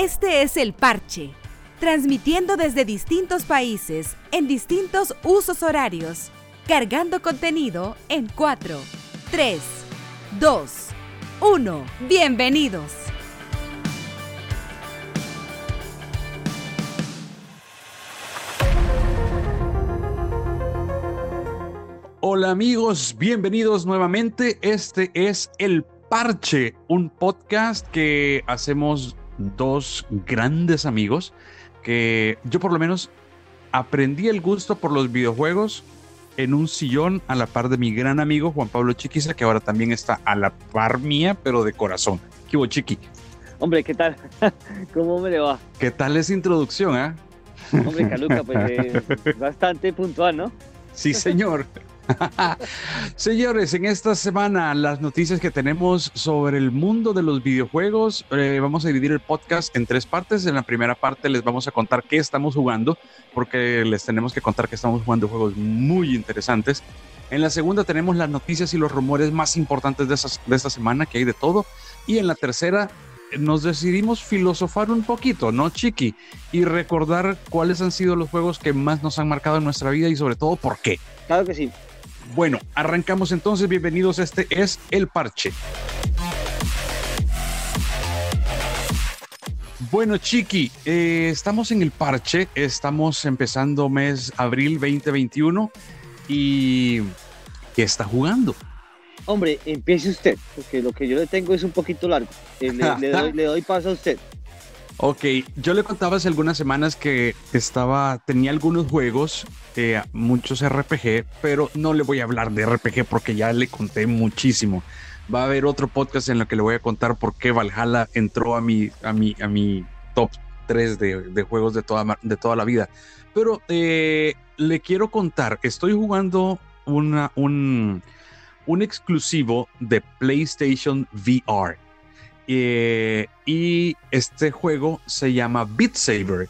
Este es el parche, transmitiendo desde distintos países, en distintos usos horarios, cargando contenido en 4, 3, 2, 1. Bienvenidos. Hola amigos, bienvenidos nuevamente. Este es El Parche, un podcast que hacemos dos grandes amigos que yo por lo menos aprendí el gusto por los videojuegos en un sillón a la par de mi gran amigo Juan Pablo Chiquiza, que ahora también está a la par mía, pero de corazón. ¿Qué hubo, Chiqui? Hombre, ¿qué tal? ¿Cómo me le va? ¿Qué tal esa introducción, eh? Hombre, Caluca, pues eh, bastante puntual, ¿no? Sí, señor. Señores, en esta semana las noticias que tenemos sobre el mundo de los videojuegos, eh, vamos a dividir el podcast en tres partes. En la primera parte les vamos a contar qué estamos jugando, porque les tenemos que contar que estamos jugando juegos muy interesantes. En la segunda tenemos las noticias y los rumores más importantes de, de esta semana, que hay de todo. Y en la tercera nos decidimos filosofar un poquito, ¿no, Chiqui? Y recordar cuáles han sido los juegos que más nos han marcado en nuestra vida y sobre todo por qué. Claro que sí. Bueno, arrancamos entonces. Bienvenidos. Este es El Parche. Bueno, Chiqui, eh, estamos en el parche, estamos empezando mes abril 2021 y ¿qué está jugando? Hombre, empiece usted, porque lo que yo le tengo es un poquito largo. Eh, le, doy, le doy paso a usted. Ok, yo le contaba hace algunas semanas que estaba, tenía algunos juegos, eh, muchos RPG, pero no le voy a hablar de RPG porque ya le conté muchísimo. Va a haber otro podcast en el que le voy a contar por qué Valhalla entró a mi, a mi, a mi top 3 de, juegos de toda, de toda la vida. Pero eh, le quiero contar, estoy jugando una, un, un exclusivo de PlayStation VR eh, y este juego se llama Beat Saber.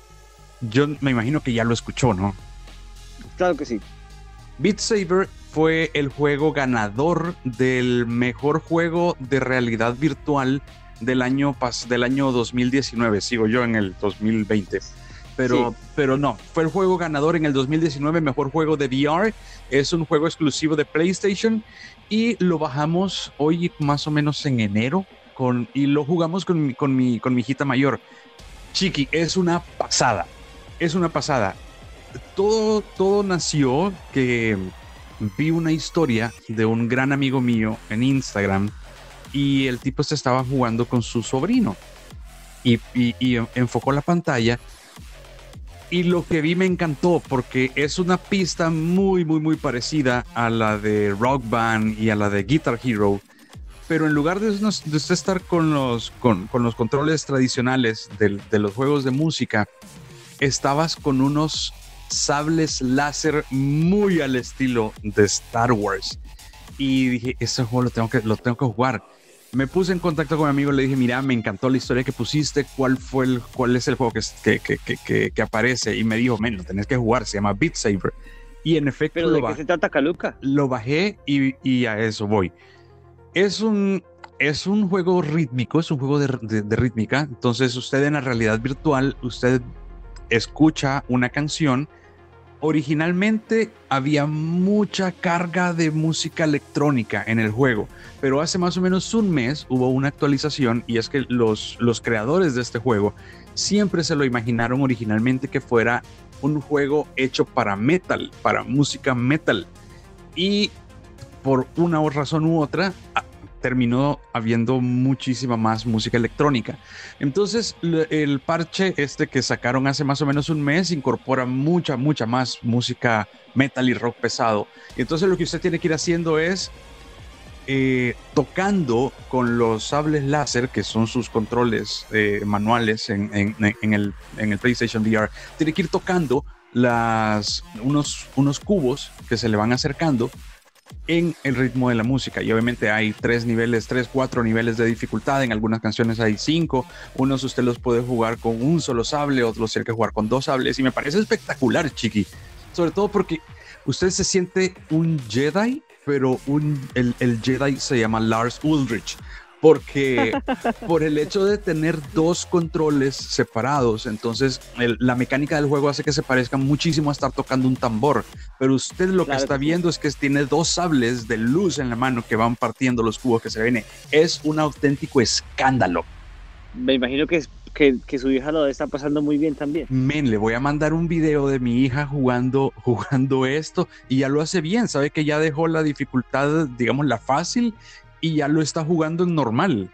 Yo me imagino que ya lo escuchó, ¿no? Claro que sí. Beat Saber fue el juego ganador del mejor juego de realidad virtual del año, del año 2019. Sigo yo en el 2020. Pero, pero no, fue el juego ganador en el 2019, mejor juego de VR. Es un juego exclusivo de PlayStation y lo bajamos hoy más o menos en enero y lo jugamos con mi, hijita mayor. Chiqui, es una pasada, es una pasada. Todo, todo nació que vi una historia de un gran amigo mío en Instagram y el tipo se estaba jugando con su sobrino y, enfocó la pantalla y lo que vi me encantó porque es una pista muy, muy, muy parecida a la de Rock Band y a la de Guitar Hero pero en lugar de, de usted estar con los, con, con los controles tradicionales de, de, los juegos de música, estabas con unos sables láser muy al estilo de Star Wars. Y dije, ese juego lo tengo que, lo tengo que jugar. Me puse en contacto con mi amigo, le dije, mira, me encantó la historia que pusiste, ¿cuál, fue el, cuál es el juego que, que, que, que aparece? Y me dijo, men, lo tenés que jugar, se llama Beat Saber. Y en efecto... ¿Pero de qué se trata, Caluca? Lo bajé y, y a eso voy es un, es un juego rítmico, es un juego de, de, rítmica. Entonces usted en la realidad virtual, usted escucha una canción. Originalmente había mucha carga de música electrónica en el juego, pero hace más o menos un mes hubo una actualización y es que los, los creadores de este juego siempre se lo imaginaron originalmente que fuera un juego hecho para metal, para música metal. Y por una razón u otra, terminó habiendo muchísima más música electrónica. Entonces, el parche este que sacaron hace más o menos un mes incorpora mucha, mucha más música metal y rock pesado. Entonces, lo que usted tiene que ir haciendo es eh, tocando con los sables láser, que son sus controles eh, manuales en, el, PlayStation VR, tiene que ir tocando las, unos, unos cubos que se le van acercando en el ritmo de la música. Y obviamente hay tres niveles, tres, cuatro niveles de dificultad. En algunas canciones hay cinco. Unos usted los puede jugar con un solo sable, otros tiene que jugar con dos sables. Y me parece espectacular, Chiqui. Sobre todo porque usted se siente un Jedi, pero un, el, el Jedi se llama Lars Ulrich. Porque por el hecho de tener dos controles separados, entonces la mecánica del juego hace que se parezca muchísimo a estar tocando un tambor, pero usted lo que está viendo es que tiene dos sables de luz en la mano que van partiendo los cubos que se ven. Es un auténtico escándalo. Me imagino que es que, su hija lo está pasando muy bien también. Men, le voy a mandar un video de mi hija jugando, jugando esto y ya lo hace bien. Sabe que ya dejó la dificultad, digamos, la fácil y ya lo está jugando en normal.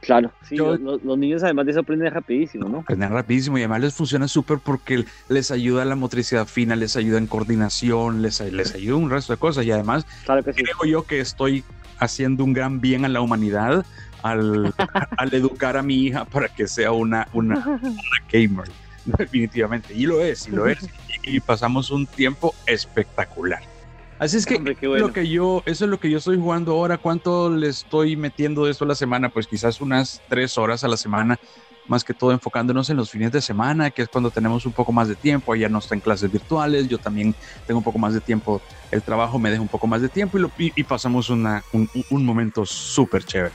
Claro, sí, los, niños además de eso aprenden rapidísimo, ¿no? Aprenden rapidísimo y además les funciona súper porque les ayuda la motricidad fina, les ayuda en coordinación, les, les ayuda un resto de cosas y además claro que creo yo que estoy haciendo un gran bien a la humanidad al, al educar a mi hija para que sea una, una, gamer, definitivamente. Y lo es, y lo es. Y, pasamos un tiempo espectacular. Así es que, lo que yo, eso es lo que yo estoy jugando ahora. ¿Cuánto le estoy metiendo de esto a la semana? Pues quizás unas tres horas a la semana, más que todo enfocándonos en los fines de semana, que es cuando tenemos un poco más de tiempo. Ella no está en clases virtuales, yo también tengo un poco más de tiempo. El trabajo me deja un poco más de tiempo y, lo, y, pasamos una, un, un momento súper chévere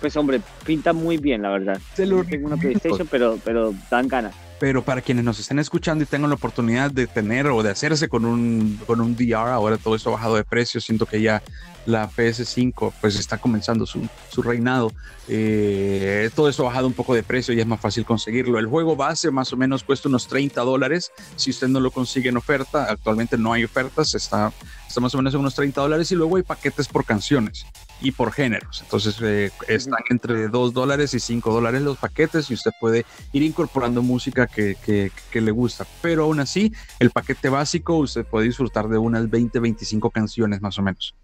pues hombre, pinta muy bien, la verdad. tengo una PlayStation, pero, pero dan ganas. Pero para quienes nos estén escuchando y tengan la oportunidad de tener o de hacerse con un, con un VR, ahora todo esto ha bajado de precio, siento que ya la PS5 pues está comenzando su, su reinado. Eh, todo esto ha bajado un poco de precio y es más fácil conseguirlo. El juego base más o menos cuesta unos 30 dólares. Si usted no lo consigue en oferta, actualmente no hay ofertas, está, está más o menos en unos 30 dólares y luego hay paquetes por canciones y por géneros. Entonces eh, están entre 2 dólares y 5 dólares los paquetes y usted puede ir incorporando música que, que, le gusta. Pero aún así, el paquete básico usted puede disfrutar de unas 20, 25 canciones más o menos.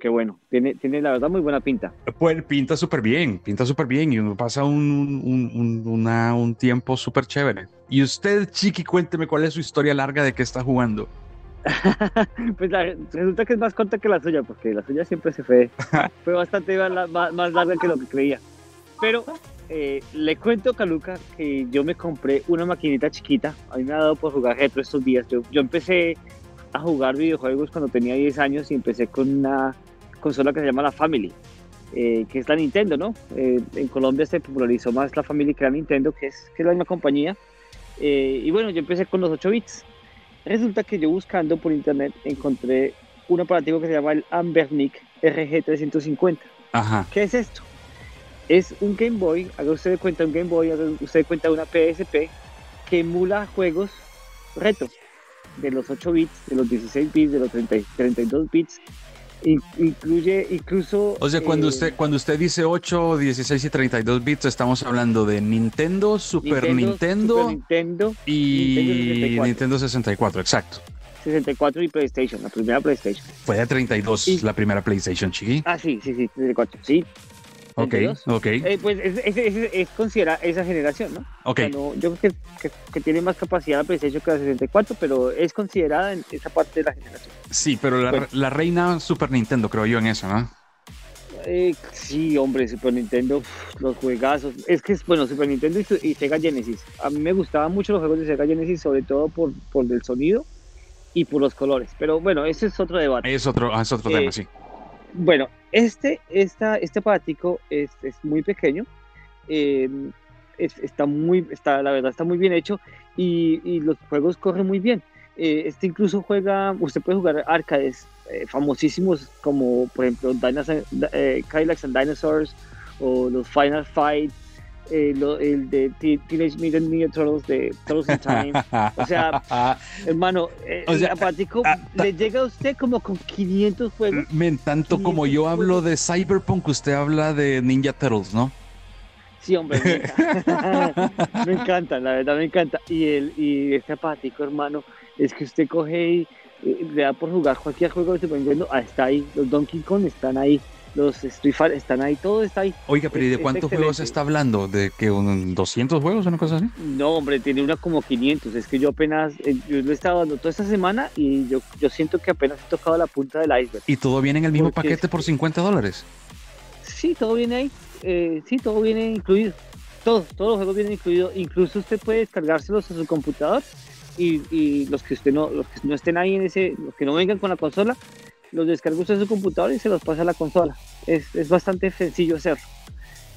qué bueno, tiene, tiene la verdad muy buena pinta. Pues pinta súper bien, pinta súper bien y uno pasa un, un, un tiempo súper chévere. Y usted, Chiqui, cuénteme cuál es su historia larga de qué está jugando. pues resulta que es más corta que la suya, porque la suya siempre se fue, fue bastante más, larga que lo que creía. Pero eh, le cuento, Caluca, que yo me compré una maquinita chiquita. A mí me ha dado por jugar retro estos días. Yo, yo empecé a jugar videojuegos cuando tenía 10 años y empecé con una consola que se llama la Family, eh, que es la Nintendo, ¿no? Eh, en Colombia se popularizó más la Family que la Nintendo, que es, que es la misma compañía. y bueno, yo empecé con los 8 bits. Resulta que yo buscando por internet encontré un aparativo que se llama el Ambernic RG350. Ajá. ¿Qué es esto? Es un Game Boy, haga usted de cuenta un Game Boy, haga usted de cuenta una PSP que emula juegos reto de los 8 bits, de los 16 bits, de los 32 bits incluye incluso... O sea, cuando, eh, usted, cuando usted dice 8, 16 y 32 bits, estamos hablando de Nintendo, Super Nintendo, y Nintendo 64. exacto. 64 y PlayStation, la primera PlayStation. Fue de 32 la primera PlayStation, chiqui. Ah, sí, sí, sí, 64, sí. Ok, ok. Eh, pues es, es, es, considera esa generación, ¿no? Ok. yo creo que, que, tiene más capacidad la PlayStation que la 64, pero es considerada en esa parte de la generación. Sí, pero la, la reina Super Nintendo, creo yo, en eso, ¿no? Eh, sí, hombre, Super Nintendo, los juegazos. Es que, bueno, Super Nintendo y, Sega Genesis. A mí me gustaban mucho los juegos de Sega Genesis, sobre todo por, por el sonido y por los colores. Pero bueno, ese es otro debate. Es otro, es otro tema, eh, sí. Bueno, este, esta, este aparatico es, es muy pequeño, em, está muy, está, la verdad está muy bien hecho y, los juegos corren muy bien. Eh, este incluso juega, usted puede jugar arcades eh, famosísimos como por ejemplo Dinosaur, eh, and Dinosaurs o los Final Fight eh, el de Teenage Mutant Ninja Turtles de Turtles in Time. O sea, hermano, eh, o sea, apático, ah, le llega a usted como con 500 juegos. Men, tanto como yo hablo de Cyberpunk, usted habla de Ninja Turtles, ¿no? Sí, hombre, me encanta. me encanta, la verdad me encanta. Y, el, y este apático, hermano, es que usted coge y le da por jugar cualquier juego que se Nintendo, ah, está ahí, los Donkey Kong están ahí los Street Fighter están ahí, todo está ahí. Oiga, pero ¿y de cuántos juegos se está hablando? ¿De que un 200 juegos o una cosa así? No, hombre, tiene una como 500. Es que yo apenas, eh, yo lo he estado dando toda esta semana y yo, yo siento que apenas he tocado la punta del iceberg. ¿Y todo viene en el mismo paquete por 50 dólares? Sí, todo viene ahí. Eh, sí, todo viene incluido. Todos, todos los juegos vienen incluidos. Incluso usted puede descargárselos a su computador y, y los que usted no, los que no estén ahí en ese, los que no vengan con la consola, los descarga usted en su computador y se los pasa a la consola. Es, es bastante sencillo hacerlo.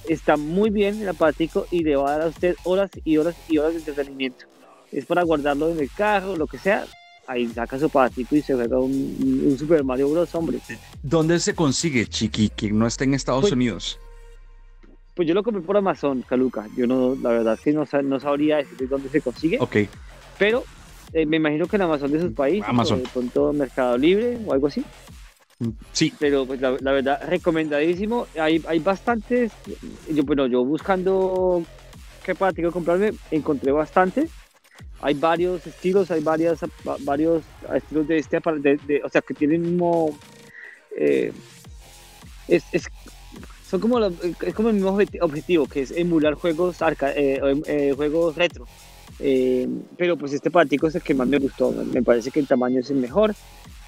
Está muy bien el aparatico y le va a dar a usted horas y horas y horas de entretenimiento. Es para guardarlo en el carro, lo que sea. Ahí saca su aparatico y se juega un, un Super Mario Bros. Hombre. ¿Dónde se consigue, Chiqui, que no esté en Estados Pues- Unidos? Pues yo lo compré por Amazon, Caluca. Yo no, la verdad es que no, no sabría decir dónde se consigue, Ok, pero eh, me imagino que en Amazon de sus países, Amazon. o de pronto Mercado Libre o algo así. sí, pero pues la, la verdad recomendadísimo hay, hay bastantes yo bueno yo buscando qué práctico comprarme encontré bastantes hay varios estilos hay varias va- varios estilos de este de, de- o sea que tienen mismo eh, es, es- son como es como el mismo objeti- objetivo que es emular juegos arca- eh, em- eh, juegos retro Eh, pero pues este práctico es el que más me gustó me parece que el tamaño es el mejor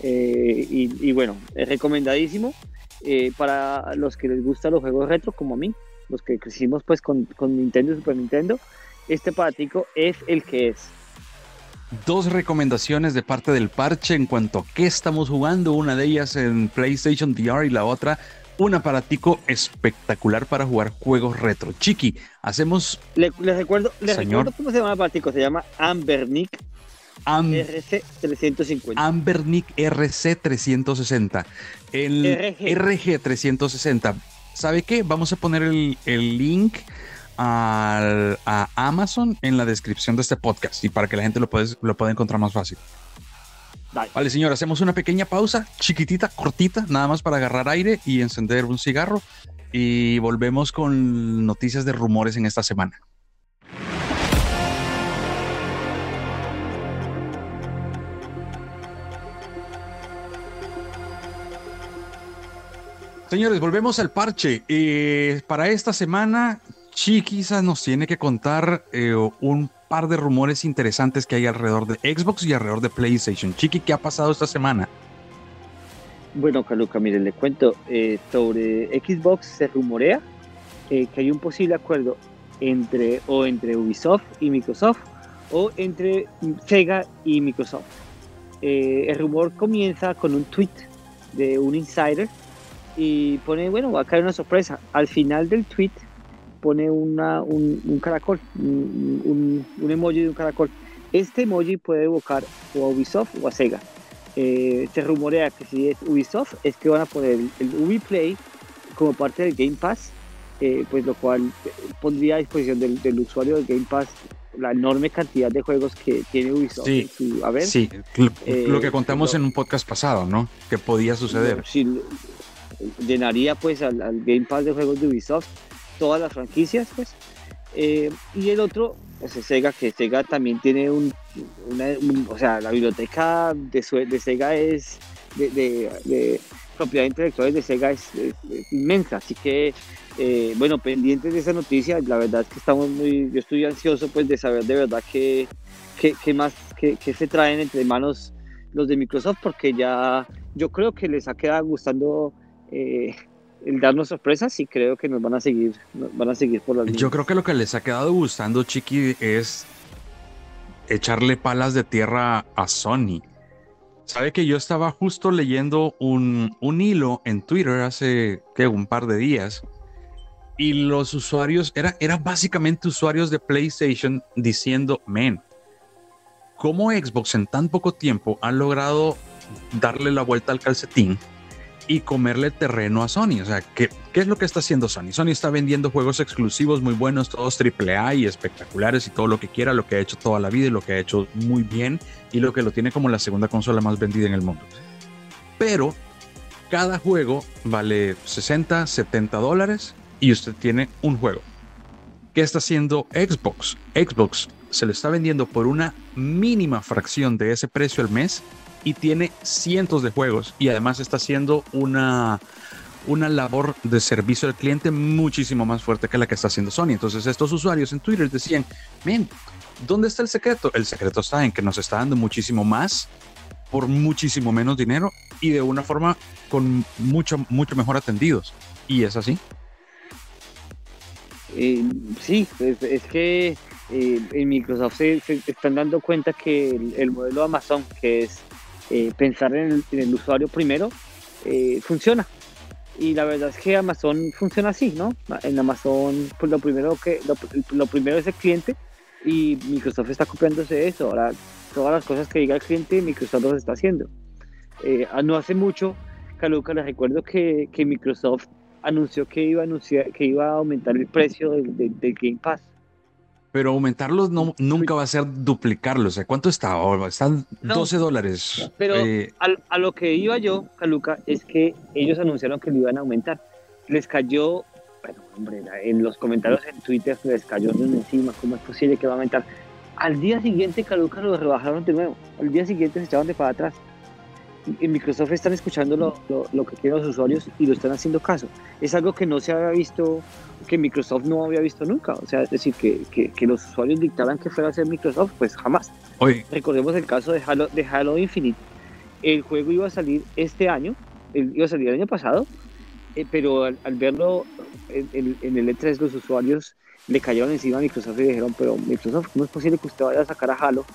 eh, y, bueno, es recomendadísimo eh, para los que les gustan los juegos retro como a mí, los que crecimos pues con, con Nintendo y Super Nintendo. Este aparatico es el que es. dos recomendaciones de parte del parche en cuanto a qué estamos jugando. Una de ellas en PlayStation VR y la otra un aparatico espectacular para jugar juegos retro. Chiqui, hacemos Le- les recuerdo, les Señor. recuerdo cómo se llama el aparatico, se llama Ambernic Am- RC350. Ambernic RC360. El RG. RG360. ¿Sabe qué? Vamos a poner el, el link al- a Amazon en la descripción de este podcast y para que la gente lo pueda, lo pueda encontrar más fácil. Vale, señor, hacemos una pequeña pausa, chiquitita, cortita, nada más para agarrar aire y encender un cigarro. Y volvemos con noticias de rumores en esta semana. Señores, volvemos al parche. Eh, para esta semana, Chiquisa nos tiene que contar eh, un par de rumores interesantes que hay alrededor de Xbox y alrededor de PlayStation. Chiqui, ¿qué ha pasado esta semana? Bueno, Caluca, mire, le cuento eh, sobre Xbox se rumorea eh, que hay un posible acuerdo entre o entre Ubisoft y Microsoft o entre Sega y Microsoft. Eh, el rumor comienza con un tweet de un insider y pone, bueno, va a caer una sorpresa. Al final del tweet pone una, un, un caracol, un, un- emoji de un caracol. Este emoji puede evocar o a Ubisoft o a Sega. Eh, se rumorea que si es Ubisoft es que van a poner el, el Ubiplay como parte del Game Pass, eh, pues lo cual pondría a disposición del, del usuario del Game Pass la enorme cantidad de juegos que tiene Ubisoft. Sí, en su haber. Sí, lo, Eh, lo que contamos lo- en un podcast pasado, ¿no? Que podía suceder. Sí, llenaría pues al, al Game Pass de juegos de Ubisoft todas las franquicias pues. Eh, y el otro pues es Sega que Sega también tiene un, o sea la biblioteca de, su- de Sega es de, propiedad intelectual de Sega es, inmensa. Así que eh, bueno pendientes de esa noticia la verdad es que estamos muy yo estoy ansioso pues de saber de verdad qué qué, qué más qué, qué se traen entre manos los de Microsoft porque ya yo creo que les ha quedado gustando eh, el darnos sorpresas y creo que nos van a seguir, nos van a seguir por las Yo líneas. creo que lo que les ha quedado gustando, Chiqui, es echarle palas de tierra a Sony. Sabe que yo estaba justo leyendo un, un hilo en Twitter hace ¿qué? un par de días y los usuarios era, eran básicamente usuarios de PlayStation diciendo, men, ¿cómo Xbox en tan poco tiempo ha logrado darle la vuelta al calcetín y comerle terreno a Sony. O sea, ¿qué, ¿qué es lo que está haciendo Sony? Sony está vendiendo juegos exclusivos muy buenos, todos AAA y espectaculares y todo lo que quiera, lo que ha hecho toda la vida y lo que ha hecho muy bien y lo que lo tiene como la segunda consola más vendida en el mundo. Pero cada juego vale 60, 70 dólares y usted tiene un juego. ¿Qué está haciendo Xbox? Xbox se le está vendiendo por una mínima fracción de ese precio al mes y tiene cientos de juegos y además está haciendo una, una labor de servicio al cliente muchísimo más fuerte que la que está haciendo Sony. Entonces estos usuarios en Twitter decían, men, ¿dónde está el secreto? El secreto está en que nos está dando muchísimo más por muchísimo menos dinero y de una forma con mucho, mucho mejor atendidos. Y es así. Eh, sí, es, es que eh, en Microsoft se, están dando cuenta que el, el modelo de Amazon, que es eh, pensar en el, en el usuario primero, eh, funciona. Y la verdad es que Amazon funciona así, ¿no? En Amazon, pues lo primero, que, lo, primero es el cliente y Microsoft está copiándose eso. Ahora, todas las cosas que diga el cliente, Microsoft lo está haciendo. Eh, no hace mucho, Caluca, les recuerdo que, que, Microsoft anunció que iba a, anunciar, que iba a aumentar el precio del, del Game Pass pero aumentarlos no, nunca va a ser duplicarlos. O sea, ¿cuánto está ahora? Están 12 dólares. Pero eh, a, lo que iba yo, Caluca, es que ellos anunciaron que lo iban a aumentar. Les cayó, bueno, hombre, en los comentarios en Twitter les cayó de encima. ¿Cómo es posible que va a aumentar? Al día siguiente, Caluca, lo rebajaron de nuevo. Al día siguiente se echaban de para atrás. En Microsoft están escuchando lo, lo, lo que quieren los usuarios y lo están haciendo caso. Es algo que no se había visto que Microsoft no había visto nunca. O sea, es decir, que, que, los usuarios dictaran que fuera a ser Microsoft, pues jamás. Recordemos el caso de Halo, de Halo Infinite. El juego iba a salir este año, iba a salir el año pasado, eh, pero al, verlo en, el E3 los usuarios le cayeron encima a Microsoft y dijeron, pero Microsoft, ¿cómo es posible que usted vaya a sacar a Halo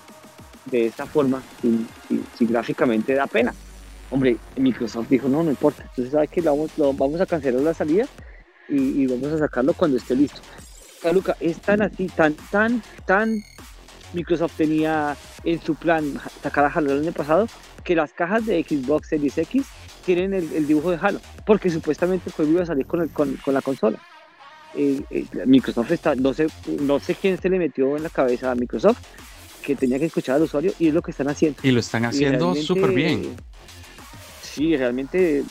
de esta forma si, gráficamente da pena? Hombre, Microsoft dijo, no, no importa. Entonces, ¿sabes que vamos, vamos a cancelar la salida y, vamos a sacarlo cuando esté listo. Luca, es tan así, tan, tan, tan Microsoft tenía en su plan sacar a Halo el año pasado que las cajas de Xbox Series X tienen el, dibujo de Halo, porque supuestamente el juego iba a salir con, con, la consola. Eh, eh, Microsoft está, no sé, no sé quién se le metió en la cabeza a Microsoft que tenía que escuchar al usuario y es lo que están haciendo. Y lo están haciendo súper bien. Sí, realmente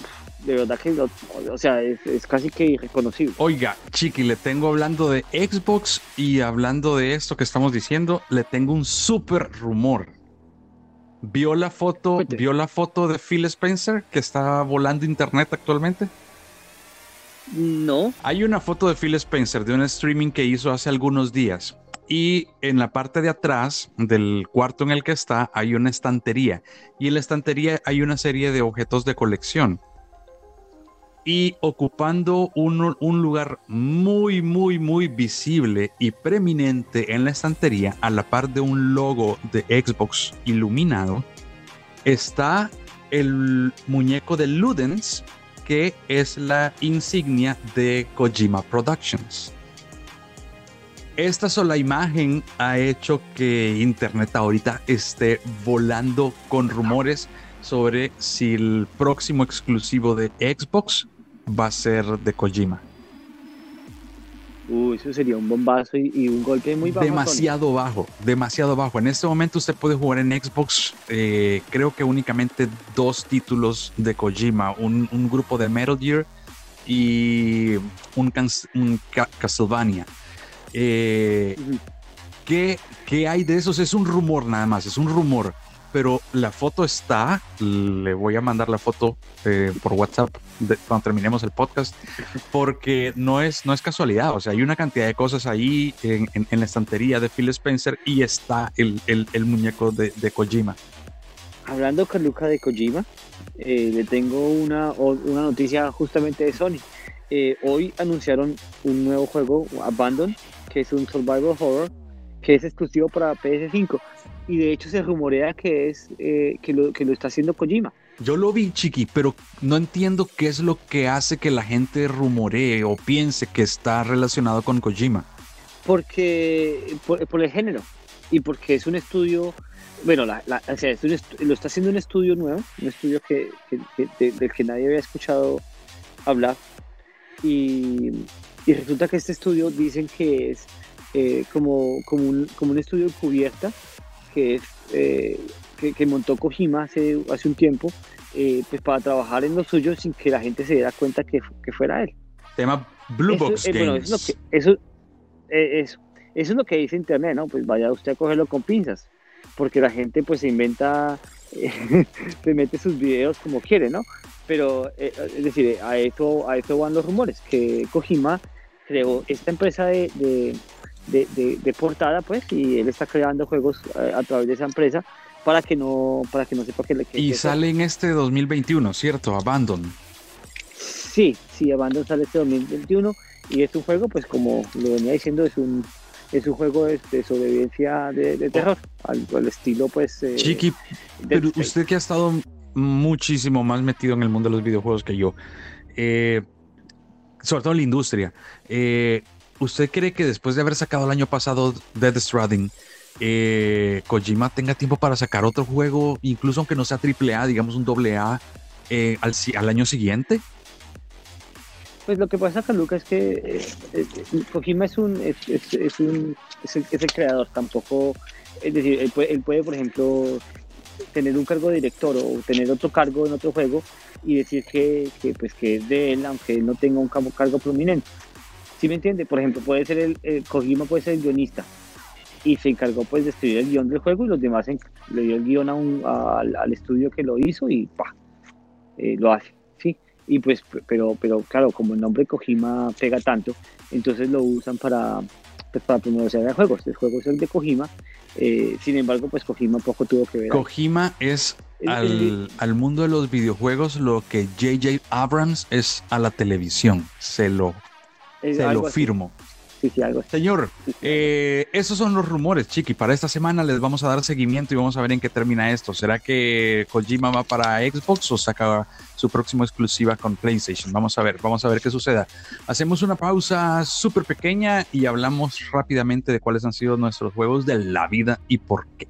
de verdad que, o sea, es, casi que irreconocible. Oiga, Chiqui, le tengo hablando de Xbox y hablando de esto que estamos diciendo, le tengo un súper rumor. ¿Vio la foto, vio la foto de Phil Spencer que está volando internet actualmente? No. Hay una foto de Phil Spencer de un streaming que hizo hace algunos días. Y en la parte de atrás del cuarto en el que está hay una estantería. Y en la estantería hay una serie de objetos de colección y ocupando un, un, lugar muy, muy, muy visible y preeminente en la estantería, a la par de un logo de Xbox iluminado, está el muñeco de Ludens, que es la insignia de Kojima Productions. Esta sola imagen ha hecho que Internet ahorita esté volando con rumores sobre si el próximo exclusivo de Xbox va a ser de Kojima. Uy, eso sería un bombazo y, un golpe muy bajo. Demasiado bajo, demasiado bajo. En este momento usted puede jugar en Xbox, eh, creo que únicamente dos títulos de Kojima, un, grupo de Metal Gear y un, Castlevania. Eh, ¿qué, ¿Qué hay de esos? Es un rumor nada más, es un rumor pero la foto está, le voy a mandar la foto eh, por WhatsApp cuando terminemos el podcast, porque no es, no es casualidad, o sea, hay una cantidad de cosas ahí en, la estantería de Phil Spencer y está el, el, muñeco de, de, Kojima. Hablando con Luca de Kojima, eh, le tengo una, una noticia justamente de Sony. Eh, hoy anunciaron un nuevo juego, Abandon, que es un survival horror, que es exclusivo para PS5 y de hecho se rumorea que es eh, que, lo, que lo está haciendo Kojima. Yo lo vi, Chiqui, pero no entiendo qué es lo que hace que la gente rumoree o piense que está relacionado con Kojima. Porque, por, el género y porque es un estudio, bueno, la, o sea, lo está haciendo un estudio nuevo, un estudio que, que, del que nadie había escuchado hablar. Y, y, resulta que este estudio dicen que es eh, como, como, un, como un estudio cubierta que, eh, que, montó Kojima hace, hace un tiempo, eh, pues para trabajar en lo suyo sin que la gente se diera cuenta que, que fuera él. Tema Blue Box Games. Bueno, eso, es lo que, eso, eso, eso, es lo que dice Internet, ¿no? Pues vaya usted a cogerlo con pinzas, porque la gente pues se inventa, se mete sus videos como quiere, ¿no? Pero, es decir, a eso, a eso van los rumores, que Kojima creó esta empresa de, de de, portada, pues, y él está creando juegos eh, a, través de esa empresa para que no, para que no sepa que le Y sale en este 2021, ¿cierto? Abandon. Sí, sí, Abandon sale este 2021 y es un juego, pues como lo venía diciendo, es un es un juego de, sobrevivencia de, terror, al, estilo pues... Eh, Chiqui, pero usted que ha estado muchísimo más metido en el mundo de los videojuegos que yo. Eh, sobre todo en la industria. Eh, ¿Usted cree que después de haber sacado el año pasado Dead Stranding, eh, Kojima tenga tiempo para sacar otro juego, incluso aunque no sea AAA, digamos un AA, eh, al, año siguiente? Pues lo que pasa, Luca, es que Kojima es un es, un es, el, creador, tampoco, es decir, él puede, él puede, por ejemplo, tener un cargo de director o tener otro cargo en otro juego y decir que, que, pues, que es de él, aunque él no tenga un cargo prominente. ¿Sí me entiende? Por ejemplo, puede ser el, el, Kojima puede ser el guionista y se encargó pues de escribir el guion del juego y los demás le dio el guion a un, a, al estudio que lo hizo y pa, eh, lo hace, ¿sí? Y pues, pero, pero claro, como el nombre Kojima pega tanto, entonces lo usan para, pues, para promocionar juegos. El juego es el de Kojima, eh, sin embargo, pues Kojima poco tuvo que ver. Kojima es al, al, mundo de los videojuegos lo que JJ Abrams es a la televisión. Se lo, se lo firmo. Sí, sí, algo Señor, eh, esos son los rumores, Chiqui. Para esta semana les vamos a dar seguimiento y vamos a ver en qué termina esto. ¿Será que Kojima va para Xbox o saca su próxima exclusiva con PlayStation? Vamos a ver, vamos a ver qué suceda. Hacemos una pausa súper pequeña y hablamos rápidamente de cuáles han sido nuestros juegos de la vida y por qué.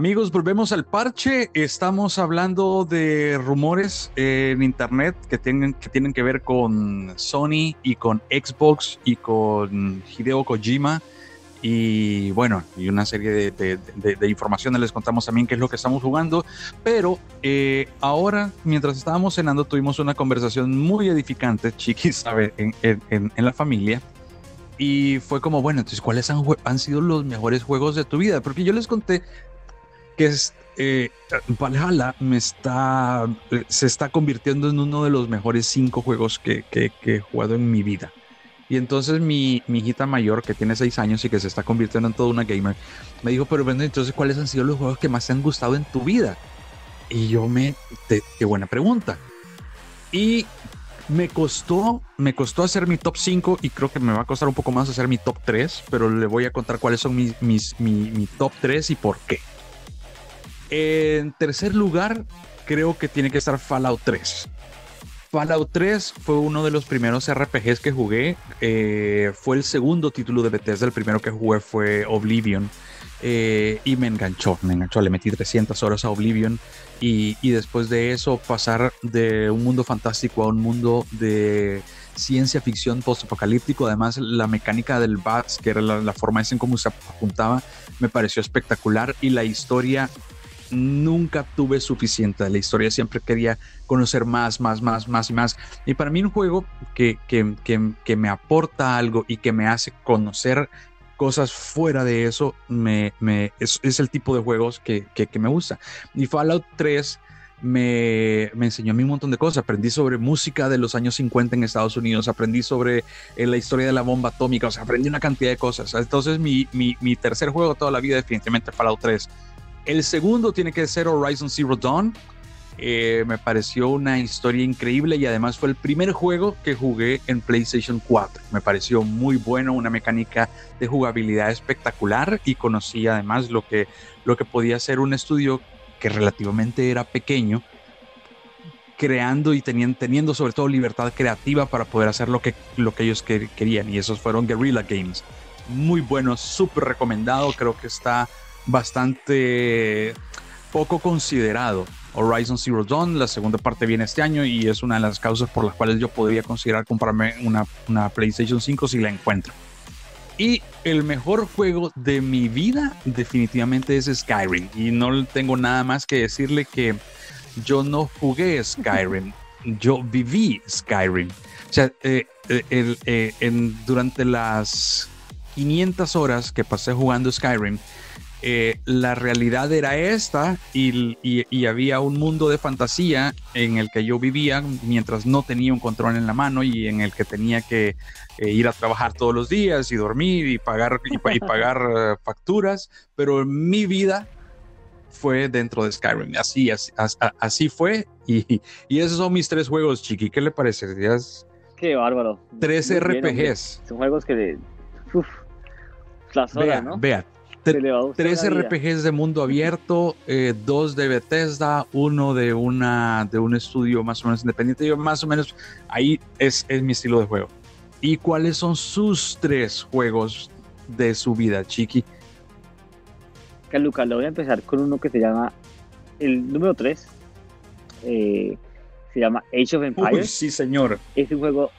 Amigos, volvemos al parche. Estamos hablando de rumores en internet que tienen, que tienen que ver con Sony y con Xbox y con Hideo Kojima. Y bueno, y una serie de, de, de, informaciones les contamos también qué es lo que estamos jugando. Pero eh, ahora, mientras estábamos cenando, tuvimos una conversación muy edificante, chiquis, sabe, en, en, en la familia. Y fue como, bueno, entonces, ¿cuáles han, han sido los mejores juegos de tu vida? Porque yo les conté que es eh, Valhalla me está, se está convirtiendo en uno de los mejores cinco juegos que, que, que he jugado en mi vida. Y entonces mi, mi, hijita mayor, que tiene seis años y que se está convirtiendo en toda una gamer, me dijo, pero bueno, entonces, ¿cuáles han sido los juegos que más te han gustado en tu vida? Y yo me, te, qué buena pregunta. Y me costó, me costó hacer mi top 5 y creo que me va a costar un poco más hacer mi top 3, pero le voy a contar cuáles son mis, mis, mi, mi top 3 y por qué. En tercer lugar, creo que tiene que estar Fallout 3. Fallout 3 fue uno de los primeros RPGs que jugué. Eh, fue el segundo título de Bethesda. El primero que jugué fue Oblivion. Eh, y me enganchó, me enganchó. Le metí 300 horas a Oblivion. Y, después de eso, pasar de un mundo fantástico a un mundo de ciencia ficción post-apocalíptico. Además, la mecánica del BATS, que era la, la forma en cómo se apuntaba, me pareció espectacular. Y la historia nunca tuve suficiente de la historia, siempre quería conocer más, más, más, más y más. Y para mí un juego que, que, que, que me aporta algo y que me hace conocer cosas fuera de eso, me, me, es, es, el tipo de juegos que, que, me gusta. Y Fallout 3 me, me, enseñó a mí un montón de cosas. Aprendí sobre música de los años 50 en Estados Unidos, aprendí sobre eh, la historia de la bomba atómica, o sea, aprendí una cantidad de cosas. Entonces mi, mi, mi tercer juego toda la vida definitivamente Fallout 3 el segundo tiene que ser Horizon Zero Dawn. Eh, me pareció una historia increíble y además fue el primer juego que jugué en PlayStation 4. Me pareció muy bueno, una mecánica de jugabilidad espectacular y conocí además lo que, lo que podía ser un estudio que relativamente era pequeño, creando y teniendo, teniendo sobre todo libertad creativa para poder hacer lo que, lo que ellos querían y esos fueron Guerrilla Games. Muy bueno, súper recomendado, creo que está bastante poco considerado. Horizon Zero Dawn, la segunda parte viene este año y es una de las causas por las cuales yo podría considerar comprarme una, una PlayStation 5 si la encuentro. Y el mejor juego de mi vida definitivamente es Skyrim. Y no tengo nada más que decirle que yo no jugué Skyrim, yo viví Skyrim. O sea, eh, eh, eh, durante las 500 horas que pasé jugando Skyrim, eh, la realidad era esta y, y, y, había un mundo de fantasía en el que yo vivía mientras no tenía un control en la mano y en el que tenía que eh, ir a trabajar todos los días y dormir y pagar, y, y pagar uh, facturas, pero mi vida fue dentro de Skyrim. Así, así, así fue y, y, esos son mis tres juegos, Chiqui. ¿Qué le parece? Qué bárbaro. Tres Muy RPGs. Bien, son juegos que uf, las horas, Vea, ¿no? vea. Tres. RPGs de mundo abierto, eh, dos de Bethesda, uno de una de un estudio más o menos independiente. Yo más o menos ahí es, es mi estilo de juego. ¿Y cuáles son sus tres juegos de su vida, Chiqui? Lucas, lo voy a empezar con uno que se llama el número 3. se llama Age of Empires. sí, señor. Es un juego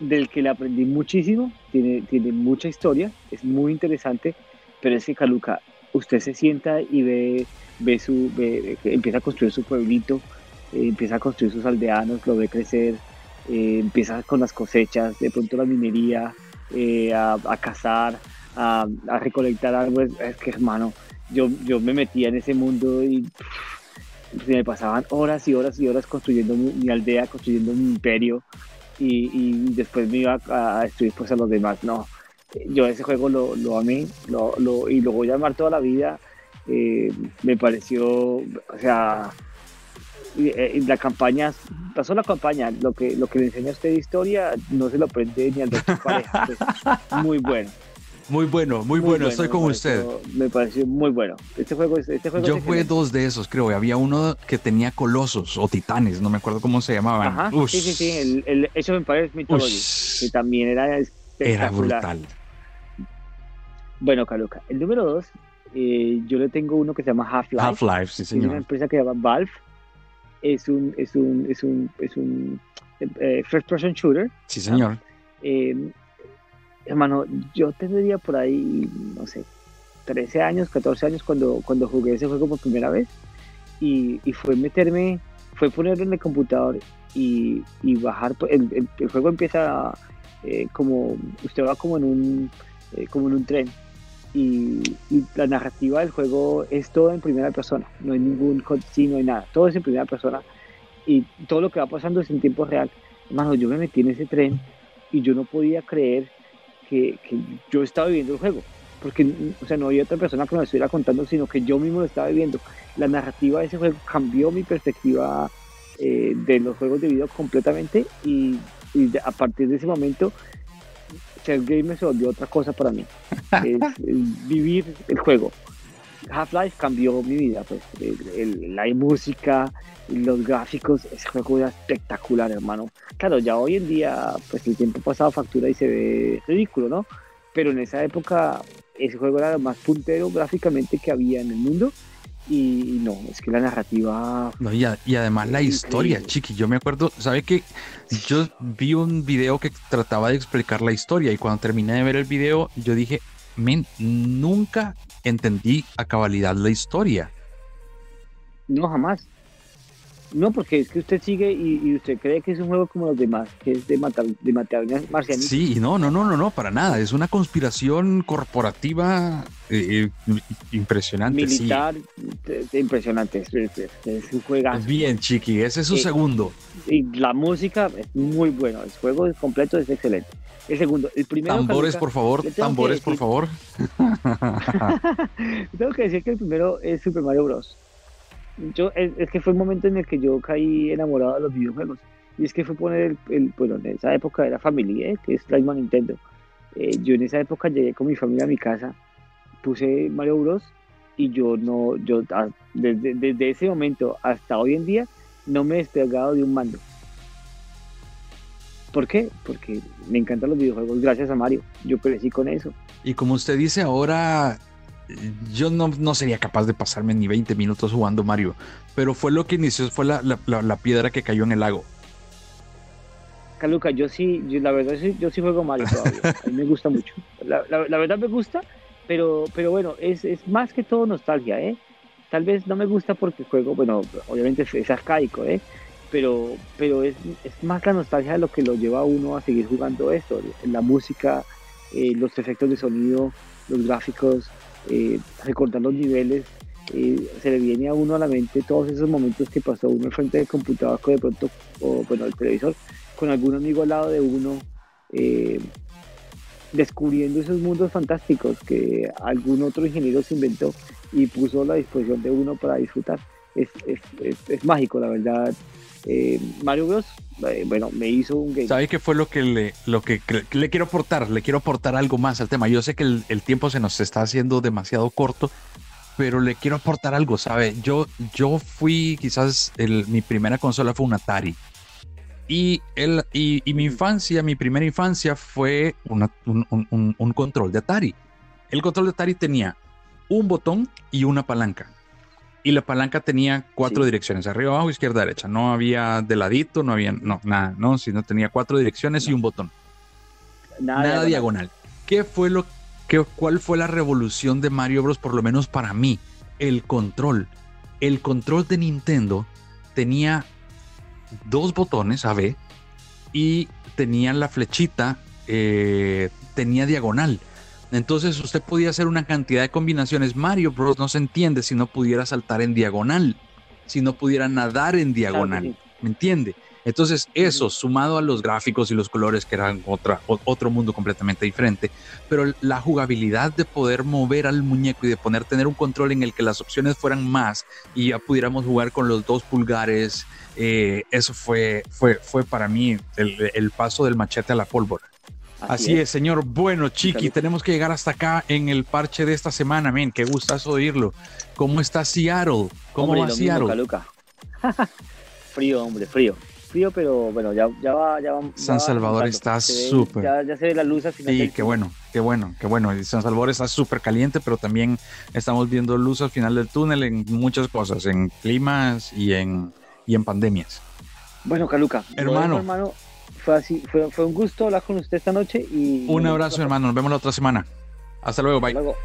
del que le aprendí muchísimo. Tiene, tiene mucha historia. Es muy interesante. Pero es que Caluca, usted se sienta y ve, ve su, ve- empieza a construir su pueblito, eh, empieza a construir sus aldeanos, lo ve crecer, eh, empieza con las cosechas, de pronto la minería, eh, a, cazar, a, a recolectar árboles. Es que hermano, yo, yo me metía en ese mundo y se me pasaban horas y horas y horas construyendo mi, aldea, construyendo mi imperio y, después me iba a, a destruir pues a los demás. No, yo ese juego lo, lo amé lo, lo- y lo voy a amar toda la vida. Eh, me pareció, o sea, y, eh, la campaña, pasó la campaña, lo que, lo que le enseña a usted de historia no se lo aprende ni al su pareja. Pues, muy bueno. Muy bueno, muy, bueno, estoy con usted. Me pareció muy bueno. Este juego es, este juego Yo jugué dos de esos, creo. Había uno que tenía colosos o titanes, no me acuerdo cómo se llamaban. Ajá, sí, sí, sí, el, el Age of Empires Mythology, que también era brutal. Bueno, Caluca, el número dos, eh, yo le tengo uno que se llama Half-Life. Half-Life, sí, es una señor. empresa que se llama Valve. Es un, es un, es un, es un eh, first person shooter. Sí, señor. Eh, hermano, yo tendría por ahí, no sé, 13 años, 14 años cuando, cuando jugué ese juego por primera vez. Y, y fue meterme, fue ponerlo en el computador y, y bajar. El, el- el juego empieza eh, como, usted va como en un, eh, como en un tren. Y, y la narrativa del juego es todo en primera persona. No hay ningún sí, no hay nada. Todo es en primera persona. Y todo lo que va pasando es en tiempo real. Hermano, yo me metí en ese tren y yo no podía creer que, que yo estaba viviendo el juego. Porque, o sea, no había otra persona que me lo estuviera contando, sino que yo mismo lo estaba viviendo. La narrativa de ese juego cambió mi perspectiva eh, de los juegos de video completamente y, y a partir de ese momento ser gamer se volvió otra cosa para mí. Es, es vivir el juego. Half-Life cambió mi vida, pues el- el- la música, los gráficos, ese juego era espectacular, hermano. Claro, ya hoy en día, pues el tiempo pasado factura y se ve ridículo, ¿no? Pero en esa época ese juego era lo más puntero gráficamente que había en el mundo y, no, es que la narrativa No, y, a- y además la Increíble. historia, chiqui. Yo me acuerdo, ¿sabe que Yo vi un video que trataba de explicar la historia y cuando terminé de ver el video, yo dije, men, nunca entendí a cabalidad la historia. No, jamás. No, porque es que usted sigue y, y usted cree que es un juego como los demás, que es de matar, de matar marcianitos. Sí, no, no, no, no, no, para nada. Es una conspiración corporativa eh, eh, impresionante. militar, es- es impresionante, es, es- es un juegazo. Bien, chiqui, ese es su Eh, segundo. Y la música es muy bueno, el juego completo es excelente. El segundo, el primero... Tambores, Caluca, por favor, tambores, por favor. Tengo que decir que el primero es Super Mario Bros. Yo, es, es que fue el momento en el que yo caí enamorado de los videojuegos. Y es que fue poner el, el- bueno, en esa época era Family, ¿eh? que es la misma Nintendo. Eh, yo en esa época llegué con mi familia a mi casa, puse Mario Bros. y yo no, yo ah, desde, desde ese momento hasta hoy en día no me he despegado de un mando. ¿Por qué? Porque me encantan los videojuegos gracias a Mario. Yo crecí con eso. Y como usted dice ahora, yo no, no sería capaz de pasarme ni 20 minutos jugando Mario, pero fue lo que inició, fue la, la- la- la piedra que cayó en el lago. Caluca, yo sí, yo, la verdad sí, yo sí juego Mario todavía. A mí me gusta mucho. La, la- la verdad me gusta, pero, pero bueno, es, es más que todo nostalgia, ¿eh? Tal vez no me gusta porque juego, bueno, obviamente es, es arcaico, ¿eh? Pero, pero es, es más la nostalgia de lo que lo lleva a uno a seguir jugando esto. La música, eh, los efectos de sonido, los gráficos, eh, recordar los niveles. eh, se le viene a uno a la mente todos esos momentos que pasó uno frente del computador, que de pronto, o bueno, el televisor, con algún amigo al lado de uno, eh, descubriendo esos mundos fantásticos que algún otro ingeniero se inventó y puso a la disposición de uno para disfrutar. Es, es, es, mágico, la verdad. Eh, Mario Bros, eh, bueno, me hizo un game. ¿Sabe qué fue lo que le, lo que, le quiero aportar? Le quiero aportar algo más al tema. Yo sé que el, el, tiempo se nos está haciendo demasiado corto, pero le quiero aportar algo, ¿sabe? Yo, yo fui, quizás el, mi primera consola fue un Atari. Y, el, y, y mi infancia, mi primera infancia fue una, un, un, un control de Atari. El control de Atari tenía un botón y una palanca y la palanca tenía cuatro sí. direcciones, arriba, abajo, izquierda, derecha. No había de ladito, no había, no, nada, no, sino tenía cuatro direcciones no. y un botón. Nada, nada diagonal. diagonal. ¿Qué fue lo que, cuál fue la revolución de Mario Bros, por lo menos para mí? El control. El control de Nintendo tenía dos botones AB y tenía la flechita, eh, tenía diagonal. Entonces usted podía hacer una cantidad de combinaciones. Mario Bros. no se entiende si no pudiera saltar en diagonal, si no pudiera nadar en diagonal. ¿Me entiende? Entonces eso, sumado a los gráficos y los colores, que eran otra, otro mundo completamente diferente, pero la jugabilidad de poder mover al muñeco y de poder tener un control en el que las opciones fueran más y ya pudiéramos jugar con los dos pulgares, eh, eso fue, fue, fue para mí el, el paso del machete a la pólvora. Así, Así es. es. señor. Bueno, Chiqui, tenemos que llegar hasta acá en el parche de esta semana, men. Qué gustazo oírlo. ¿Cómo está Seattle? ¿Cómo hombre, va Seattle? Mismo, frío, hombre, frío. Frío, pero bueno, ya, ya va. Ya va San Salvador va está súper. Ya, ya, se ve la luz al final. Sí, qué bueno, qué bueno, qué bueno. San Salvador está súper caliente, pero también estamos viendo luz al final del túnel en muchas cosas, en climas y en, y en pandemias. Bueno, Caluca. Hermano. hermano fue así, fue, fue un gusto hablar con usted esta noche y... Un abrazo, hermano, nos vemos la otra semana. Hasta luego, bye. Hasta luego.